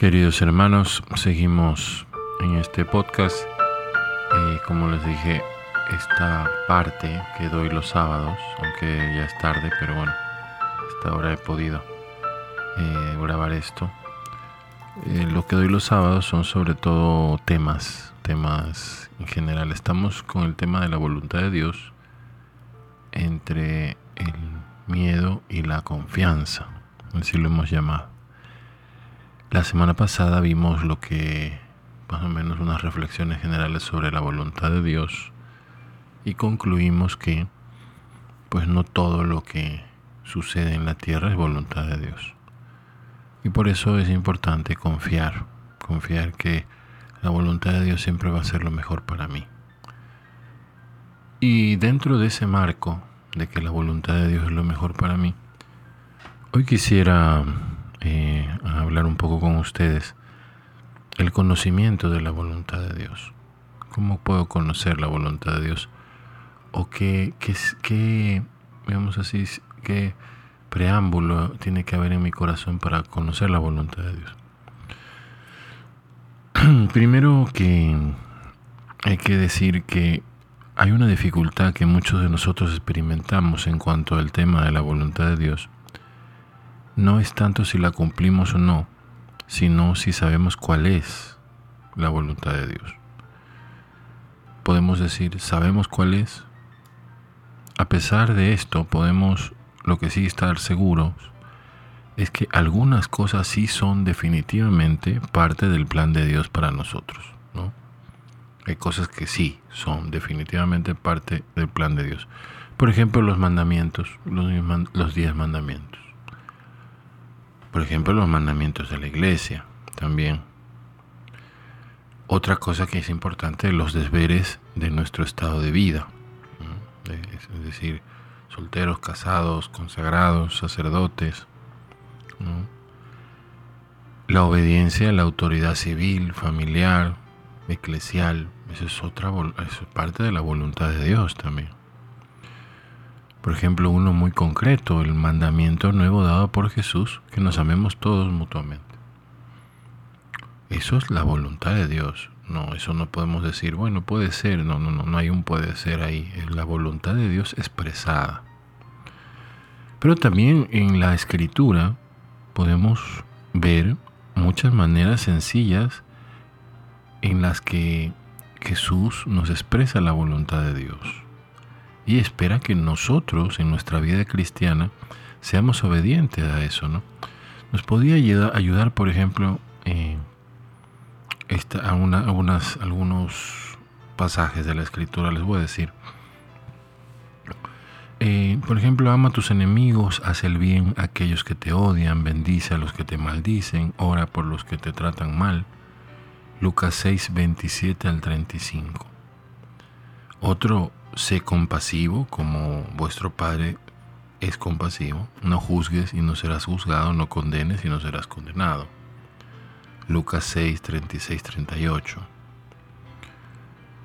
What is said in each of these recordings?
Queridos hermanos, seguimos en este podcast. Eh, como les dije, esta parte que doy los sábados, aunque ya es tarde, pero bueno, hasta ahora he podido eh, grabar esto. Eh, lo que doy los sábados son sobre todo temas, temas en general. Estamos con el tema de la voluntad de Dios entre el miedo y la confianza, así lo hemos llamado. La semana pasada vimos lo que, más o menos unas reflexiones generales sobre la voluntad de Dios y concluimos que pues no todo lo que sucede en la tierra es voluntad de Dios. Y por eso es importante confiar, confiar que la voluntad de Dios siempre va a ser lo mejor para mí. Y dentro de ese marco de que la voluntad de Dios es lo mejor para mí, hoy quisiera eh, a hablar un poco con ustedes el conocimiento de la voluntad de Dios. ¿Cómo puedo conocer la voluntad de Dios? ¿O qué, qué, qué así, qué preámbulo tiene que haber en mi corazón para conocer la voluntad de Dios? Primero que hay que decir que hay una dificultad que muchos de nosotros experimentamos en cuanto al tema de la voluntad de Dios no es tanto si la cumplimos o no, sino si sabemos cuál es la voluntad de Dios. Podemos decir, sabemos cuál es. A pesar de esto, podemos, lo que sí estar seguros, es que algunas cosas sí son definitivamente parte del plan de Dios para nosotros. ¿no? Hay cosas que sí son definitivamente parte del plan de Dios. Por ejemplo, los mandamientos, los diez mandamientos. Por ejemplo, los mandamientos de la iglesia también. Otra cosa que es importante, los deberes de nuestro estado de vida. Es decir, solteros, casados, consagrados, sacerdotes. La obediencia a la autoridad civil, familiar, eclesial. Eso es, otra, es parte de la voluntad de Dios también. Por ejemplo, uno muy concreto, el mandamiento nuevo dado por Jesús, que nos amemos todos mutuamente. Eso es la voluntad de Dios. No, eso no podemos decir, bueno, puede ser, no, no, no, no hay un puede ser ahí. Es la voluntad de Dios expresada. Pero también en la escritura podemos ver muchas maneras sencillas en las que Jesús nos expresa la voluntad de Dios y espera que nosotros en nuestra vida cristiana seamos obedientes a eso, ¿no? Nos podría ayudar, por ejemplo, eh, a, algunos pasajes de la escritura, les voy a decir. Eh, por ejemplo, ama a tus enemigos, haz el bien a aquellos que te odian, bendice a los que te maldicen, ora por los que te tratan mal. Lucas 6, 27 al 35. Otro sé compasivo como vuestro Padre es compasivo. No juzgues y no serás juzgado, no condenes y no serás condenado. Lucas 6, 36, 38.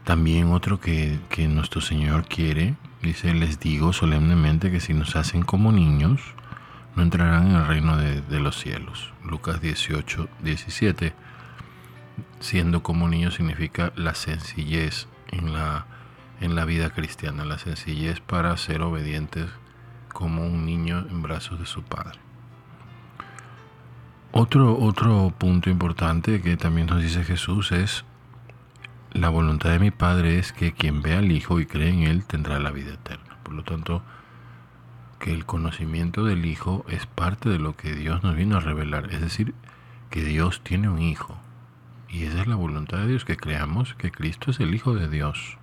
También otro que, nuestro Señor quiere, dice, les digo solemnemente que si nos hacen como niños, no entrarán en el reino de, de los cielos. Lucas 18, 17. Siendo como niños significa la sencillez en la en la vida cristiana, la sencillez para ser obedientes como un niño en brazos de su padre. Otro, otro punto importante que también nos dice Jesús es, la voluntad de mi Padre es que quien vea al Hijo y cree en Él tendrá la vida eterna. Por lo tanto, que el conocimiento del Hijo es parte de lo que Dios nos vino a revelar. Es decir, que Dios tiene un Hijo. Y esa es la voluntad de Dios, que creamos que Cristo es el Hijo de Dios.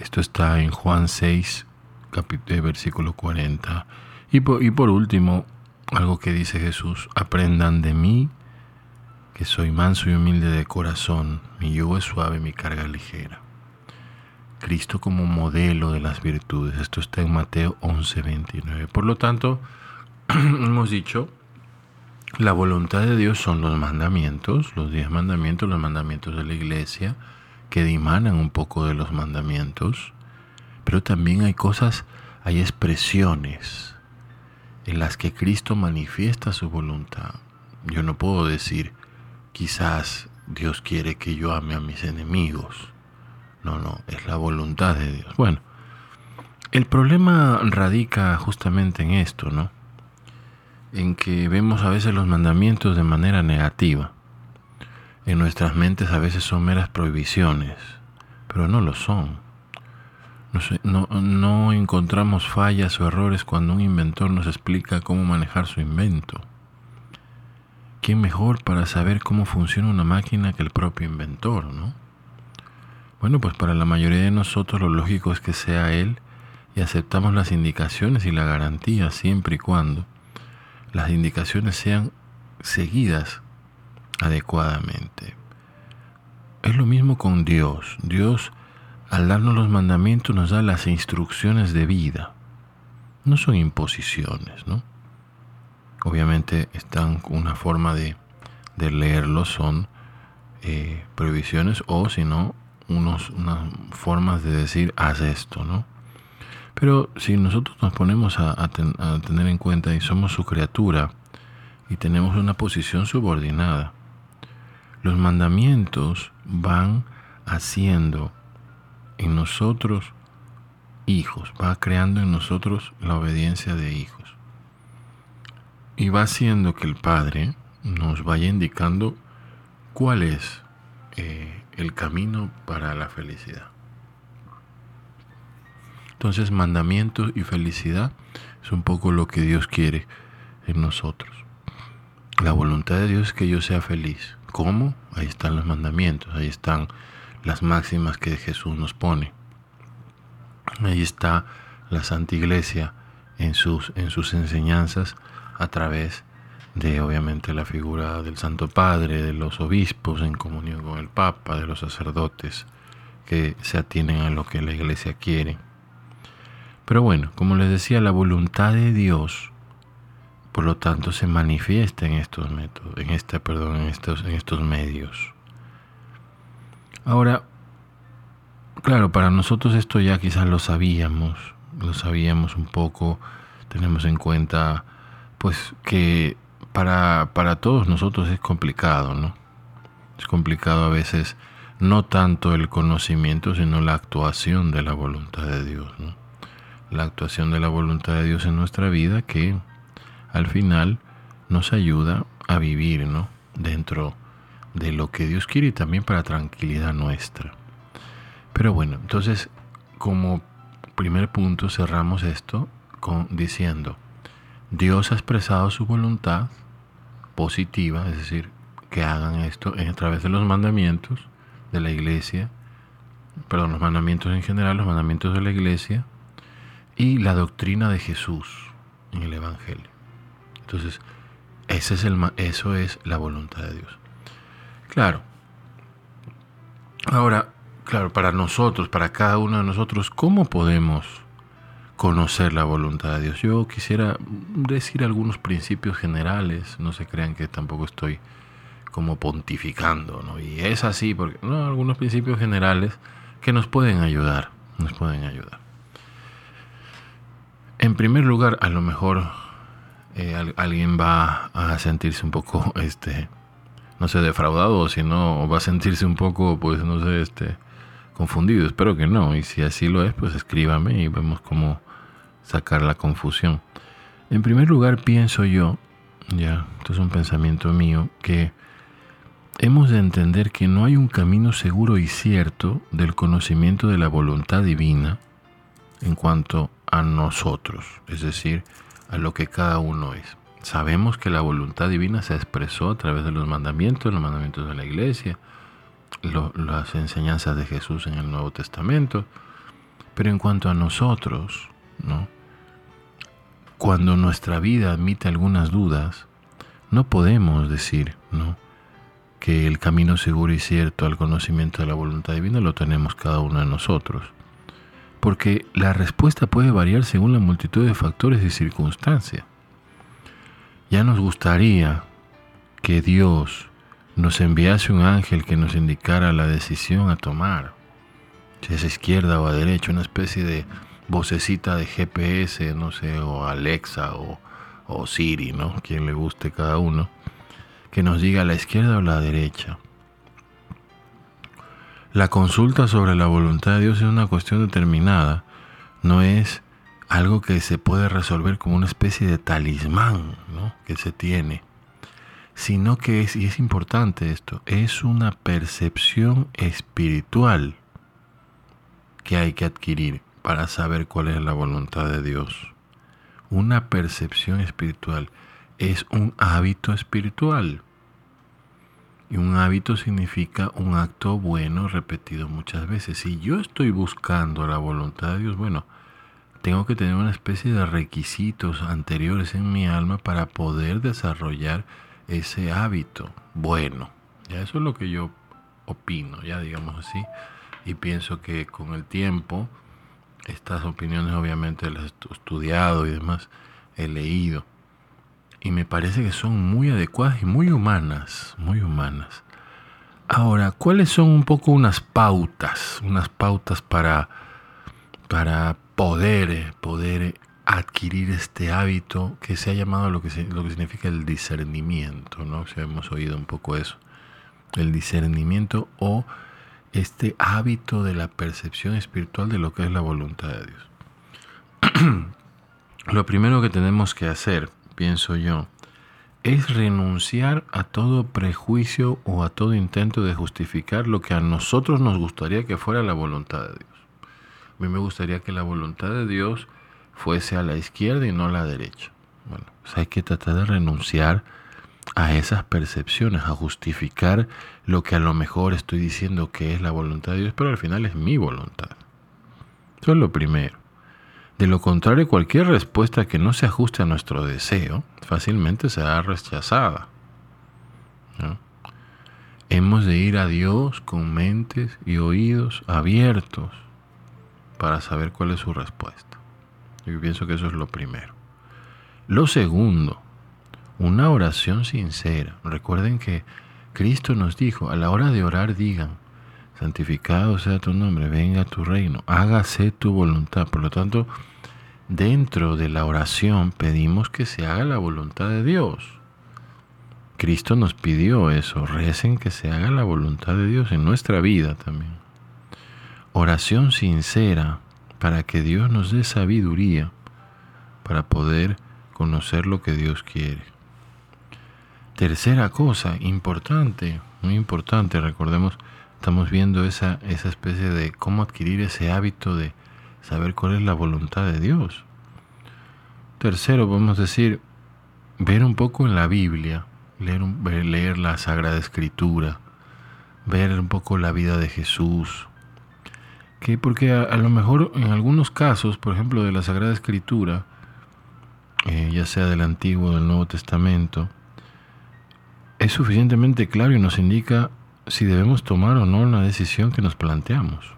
Esto está en Juan 6, capítulo, versículo 40. Y por, y por último, algo que dice Jesús, aprendan de mí, que soy manso y humilde de corazón, mi yugo es suave, mi carga ligera. Cristo como modelo de las virtudes. Esto está en Mateo 11, 29. Por lo tanto, hemos dicho, la voluntad de Dios son los mandamientos, los diez mandamientos, los mandamientos de la iglesia, que dimanan un poco de los mandamientos, pero también hay cosas, hay expresiones en las que Cristo manifiesta su voluntad. Yo no puedo decir, quizás Dios quiere que yo ame a mis enemigos. No, no, es la voluntad de Dios. Bueno, el problema radica justamente en esto, ¿no? En que vemos a veces los mandamientos de manera negativa. En nuestras mentes a veces son meras prohibiciones, pero no lo son. No, no, encontramos fallas o errores cuando un inventor nos explica cómo manejar su invento. ¿Quién mejor para saber cómo funciona una máquina que el propio inventor, no? Bueno, pues para la mayoría de nosotros lo lógico es que sea él y aceptamos las indicaciones y la garantía siempre y cuando las indicaciones sean seguidas adecuadamente. Es lo mismo con Dios. Dios, al darnos los mandamientos, nos da las instrucciones de vida. No son imposiciones, ¿no? Obviamente están una forma de, de son eh, prohibiciones o si no, unos, unas formas de decir haz esto, ¿no? Pero si nosotros nos ponemos a, tener en cuenta y somos su criatura y tenemos una posición subordinada, los mandamientos van haciendo en nosotros hijos, va creando en nosotros la obediencia de hijos. Y va haciendo que el Padre nos vaya indicando cuál es eh, el camino para la felicidad. Entonces, mandamientos y felicidad es un poco lo que Dios quiere en nosotros. La voluntad de Dios es que yo sea feliz. ¿Cómo? Ahí están los mandamientos, ahí están las máximas que Jesús nos pone. Ahí está la Santa Iglesia en sus, en sus enseñanzas a través de obviamente la figura del Santo Padre, de los obispos en comunión con el Papa, de los sacerdotes que se atienen a lo que la Iglesia quiere. Pero bueno, como les decía, la voluntad de Dios, por lo tanto, se manifiesta en estos métodos, en este, perdón, en estos, en estos medios. Ahora, claro, para nosotros esto ya quizás lo sabíamos, lo sabíamos un poco, tenemos en cuenta, pues que para, para todos nosotros es complicado, ¿no? Es complicado a veces no tanto el conocimiento, sino la actuación de la voluntad de Dios, ¿no? la actuación de la voluntad de Dios en nuestra vida que al final nos ayuda a vivir ¿no? dentro de lo que Dios quiere y también para tranquilidad nuestra. Pero bueno, entonces como primer punto cerramos esto con diciendo, Dios ha expresado su voluntad positiva, es decir, que hagan esto a través de los mandamientos de la iglesia, perdón, los mandamientos en general, los mandamientos de la iglesia, y la doctrina de Jesús en el Evangelio. Entonces, ese es el, eso es la voluntad de Dios. Claro. Ahora, claro, para nosotros, para cada uno de nosotros, ¿cómo podemos conocer la voluntad de Dios? Yo quisiera decir algunos principios generales, no se crean que tampoco estoy como pontificando, ¿no? Y es así, porque no, algunos principios generales que nos pueden ayudar, nos pueden ayudar. En primer lugar, a lo mejor eh, alguien va a sentirse un poco, este, no sé, defraudado, o si no, va a sentirse un poco, pues, no sé, este, confundido. Espero que no. Y si así lo es, pues escríbame y vemos cómo sacar la confusión. En primer lugar, pienso yo, ya, esto es un pensamiento mío, que hemos de entender que no hay un camino seguro y cierto del conocimiento de la voluntad divina en cuanto a nosotros, es decir, a lo que cada uno es. Sabemos que la voluntad divina se expresó a través de los mandamientos, los mandamientos de la iglesia, las enseñanzas de Jesús en el Nuevo Testamento, pero en cuanto a nosotros, ¿no? Cuando nuestra vida admite algunas dudas, no podemos decir, ¿no? que el camino seguro y cierto al conocimiento de la voluntad divina lo tenemos cada uno de nosotros porque la respuesta puede variar según la multitud de factores y circunstancias. Ya nos gustaría que Dios nos enviase un ángel que nos indicara la decisión a tomar, si es a izquierda o a derecha, una especie de vocecita de GPS, no sé, o Alexa o, o Siri, ¿no? Quien le guste cada uno. que nos diga a la izquierda o la derecha. La consulta sobre la voluntad de Dios es una cuestión determinada, no es algo que se puede resolver como una especie de talismán que se tiene, sino que es, y es importante esto, es una percepción espiritual que hay que adquirir para saber cuál es la voluntad de Dios. Una percepción espiritual es un hábito espiritual. Y un hábito significa un acto bueno repetido muchas veces. Si yo estoy buscando la voluntad de Dios, bueno, tengo que tener una especie de requisitos anteriores en mi alma para poder desarrollar ese hábito bueno. Ya eso es lo que yo opino, ya digamos así. Y pienso que con el tiempo, estas opiniones obviamente las he estudiado y demás, he leído y me parece que son muy adecuadas y muy humanas, muy humanas. Ahora, ¿cuáles son un poco unas pautas, unas pautas para, para poder, poder adquirir este hábito que se ha llamado lo que, lo que significa el discernimiento, ¿no? Si hemos oído un poco eso, el discernimiento o este hábito de la percepción espiritual de lo que es la voluntad de Dios. lo primero que tenemos que hacer pienso yo, es renunciar a todo prejuicio o a todo intento de justificar lo que a nosotros nos gustaría que fuera la voluntad de Dios. A mí me gustaría que la voluntad de Dios fuese a la izquierda y no a la derecha. Bueno, pues hay que tratar de renunciar a esas percepciones, a justificar lo que a lo mejor estoy diciendo que es la voluntad de Dios, pero al final es mi voluntad. Eso es lo primero. De lo contrario, cualquier respuesta que no se ajuste a nuestro deseo fácilmente será rechazada. Hemos de ir a Dios con mentes y oídos abiertos para saber cuál es su respuesta. Yo pienso que eso es lo primero. Lo segundo, una oración sincera. Recuerden que Cristo nos dijo, a la hora de orar digan, santificado sea tu nombre, venga tu reino, hágase tu voluntad. Por lo tanto, dentro de la oración pedimos que se haga la voluntad de Dios. Cristo nos pidió eso, recen que se haga la voluntad de Dios en nuestra vida también. Oración sincera para que Dios nos dé sabiduría para poder conocer lo que Dios quiere. Tercera cosa importante, muy importante, recordemos estamos viendo esa, esa especie de cómo adquirir ese hábito de saber cuál es la voluntad de Dios. Tercero, podemos decir, ver un poco en la Biblia, leer, la Sagrada Escritura, ver un poco la vida de Jesús. Que porque a, lo mejor en algunos casos, por ejemplo, de la Sagrada Escritura, eh, ya sea del Antiguo o del Nuevo Testamento, es suficientemente claro y nos indica si debemos tomar o no una decisión que nos planteamos.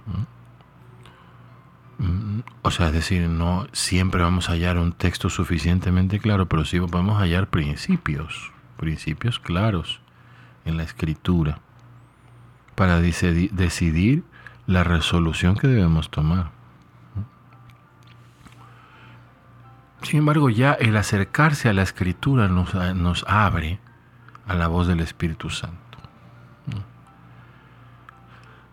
O sea, es decir, no siempre vamos a hallar un texto suficientemente claro, pero sí podemos hallar principios, principios claros en la escritura para decidir la resolución que debemos tomar. Sin embargo, ya el acercarse a la escritura nos, nos abre a la voz del Espíritu Santo.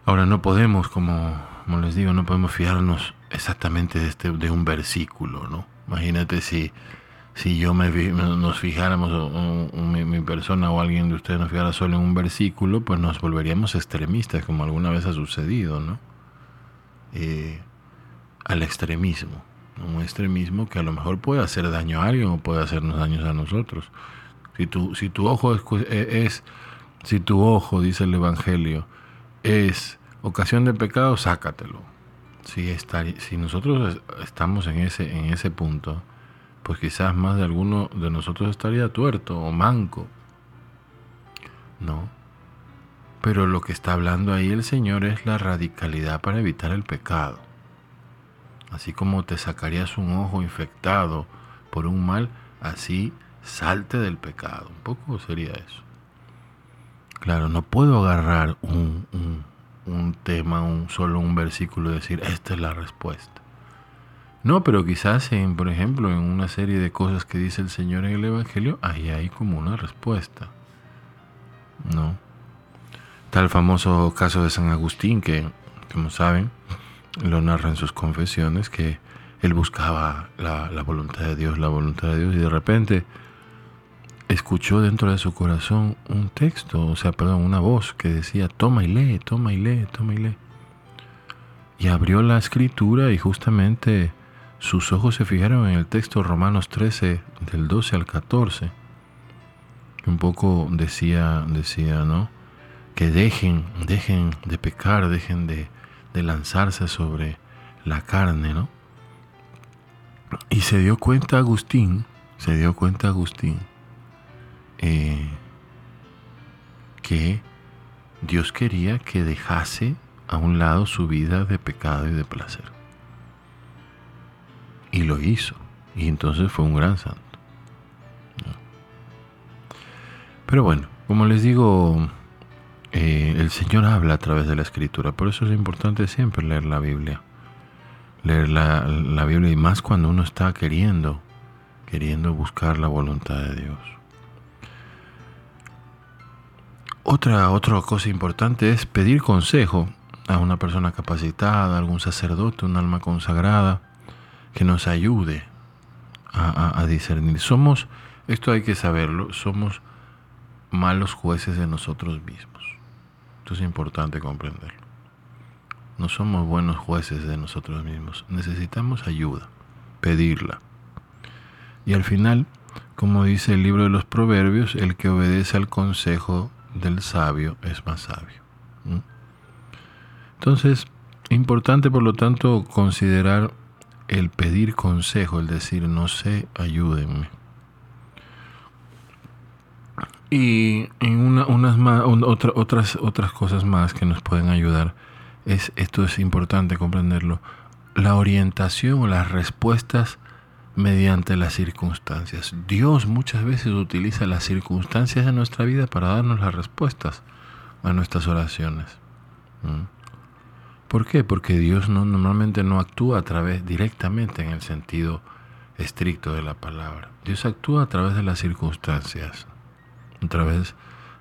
Ahora no podemos, como, les digo, no podemos fiarnos exactamente de, este, de un versículo, ¿no? Imagínate si, si yo me, nos fijáramos, mi, persona o alguien de ustedes nos fijara solo en un versículo, pues nos volveríamos extremistas, como alguna vez ha sucedido, ¿no? Eh, al extremismo, un extremismo que a lo mejor puede hacer daño a alguien o puede hacernos daños a nosotros. Si tu, si tu ojo es, si tu ojo, dice el Evangelio, es ocasión de pecado, sácatelo. Si, si nosotros estamos en ese, en ese punto, pues quizás más de alguno de nosotros estaría tuerto o manco. No. Pero lo que está hablando ahí el Señor es la radicalidad para evitar el pecado. Así como te sacarías un ojo infectado por un mal, así salte del pecado. Un poco sería eso. Claro, no puedo agarrar un, tema, un, solo un versículo decir, esta es la respuesta. No, pero quizás, en, por ejemplo, en una serie de cosas que dice el Señor en el Evangelio, ahí hay como una respuesta. ¿no? El famoso caso de San Agustín, que, como saben, lo narra en sus confesiones, que él buscaba la voluntad de Dios, la voluntad de Dios, y de repente escuchó dentro de su corazón un texto, o sea, perdón, una voz que decía, toma y lee, toma y lee, toma y lee. Y abrió la escritura y justamente sus ojos se fijaron en el texto Romanos 13, del 12 al 14, que un poco decía, decía, ¿no? Que dejen, dejen de pecar, dejen de, de lanzarse sobre la carne, ¿no? Y se dio cuenta Agustín, se dio cuenta Agustín, eh, que Dios quería que dejase a un lado su vida de pecado y de placer. Y lo hizo. Y entonces fue un gran santo. Pero bueno, como les digo, eh, el Señor habla a través de la escritura. Por eso es importante siempre leer la Biblia. Leer la, la Biblia y más cuando uno está queriendo, queriendo buscar la voluntad de Dios. Otra, otra cosa importante es pedir consejo a una persona capacitada, algún sacerdote, un alma consagrada, que nos ayude a, discernir. Somos, esto hay que saberlo, somos malos jueces de nosotros mismos. Esto es importante comprenderlo. No somos buenos jueces de nosotros mismos. Necesitamos ayuda, pedirla. Y al final, como dice el libro de los Proverbios, el que obedece al consejo del sabio es más sabio. Entonces, importante por lo tanto considerar el pedir consejo, el decir no sé, ayúdenme. Y una, unas más, otras, otras cosas más que nos pueden ayudar, es, esto es importante comprenderlo, la orientación o las respuestas mediante las circunstancias. Dios muchas veces utiliza las circunstancias de nuestra vida para darnos las respuestas a nuestras oraciones. ¿Por qué? Porque Dios no, normalmente no actúa a través directamente en el sentido estricto de la palabra. Dios actúa a través de las circunstancias, a través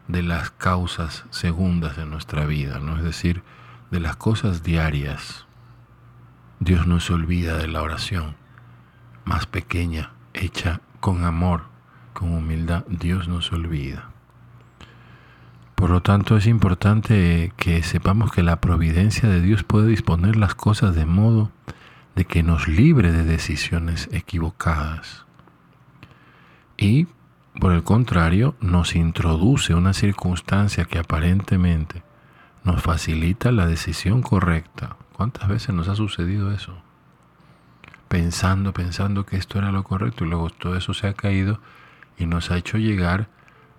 de las causas segundas de nuestra vida, ¿no? Es decir, de las cosas diarias. Dios no se olvida de la oración más pequeña, hecha con amor, con humildad, Dios no se olvida. Por lo tanto, es importante que sepamos que la providencia de Dios puede disponer las cosas de modo de que nos libre de decisiones equivocadas. Y, por el contrario, nos introduce una circunstancia que aparentemente nos facilita la decisión correcta. ¿Cuántas veces nos ha sucedido eso? Pensando, pensando que esto era lo correcto y luego todo eso se ha caído y nos ha hecho llegar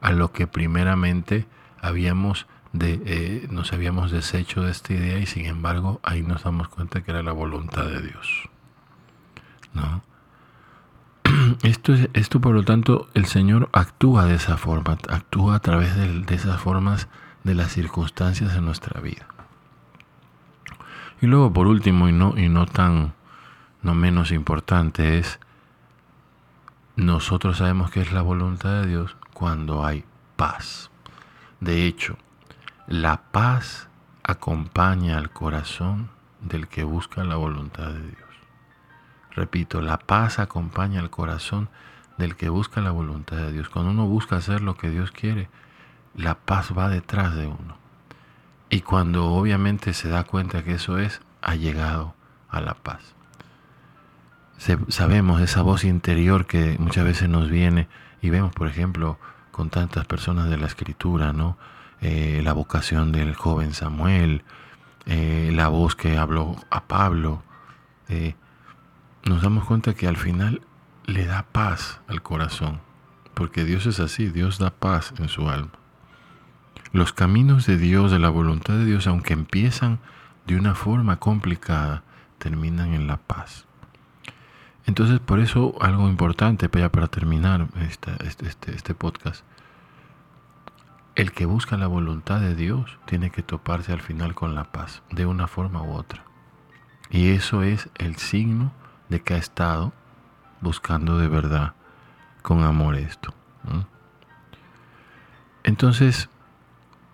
a lo que primeramente habíamos de, eh, nos habíamos deshecho de esta idea y sin embargo ahí nos damos cuenta que era la voluntad de Dios. ¿No? Esto, es, esto por lo tanto el Señor actúa de esa forma, actúa a través de, de esas formas de las circunstancias de nuestra vida. Y luego por último y no, y no tan no menos importante es, nosotros sabemos que es la voluntad de Dios cuando hay paz. De hecho, la paz acompaña al corazón del que busca la voluntad de Dios. Repito, la paz acompaña al corazón del que busca la voluntad de Dios. Cuando uno busca hacer lo que Dios quiere, la paz va detrás de uno. Y cuando obviamente se da cuenta que eso es, ha llegado a la paz sabemos esa voz interior que muchas veces nos viene y vemos, por ejemplo, con tantas personas de la escritura, ¿no? Eh, la vocación del joven Samuel, eh, la voz que habló a Pablo, eh, nos damos cuenta que al final le da paz al corazón, porque Dios es así, Dios da paz en su alma. Los caminos de Dios, de la voluntad de Dios, aunque empiezan de una forma complicada, terminan en la paz. Entonces, por eso algo importante ya para terminar este, este, este podcast. El que busca la voluntad de Dios tiene que toparse al final con la paz, de una forma u otra. Y eso es el signo de que ha estado buscando de verdad, con amor esto. Entonces,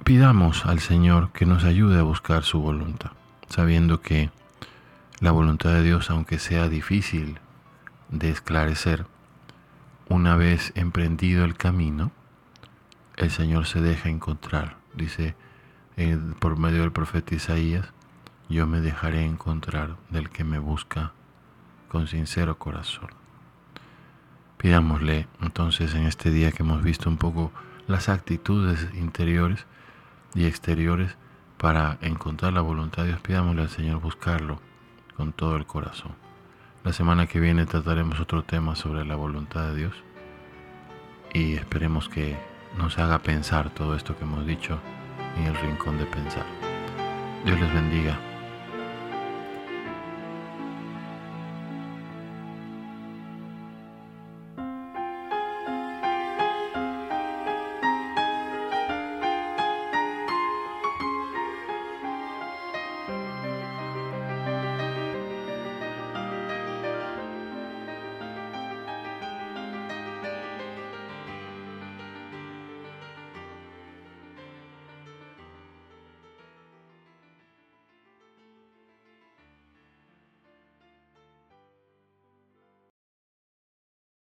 pidamos al Señor que nos ayude a buscar su voluntad, sabiendo que la voluntad de Dios, aunque sea difícil de esclarecer, una vez emprendido el camino, el Señor se deja encontrar. Dice eh, por medio del profeta Isaías, yo me dejaré encontrar del que me busca con sincero corazón. Pidámosle entonces en este día que hemos visto un poco las actitudes interiores y exteriores para encontrar la voluntad de Dios, pidámosle al Señor buscarlo con todo el corazón. La semana que viene trataremos otro tema sobre la voluntad de Dios y esperemos que nos haga pensar todo esto que hemos dicho en el rincón de pensar. Dios les bendiga.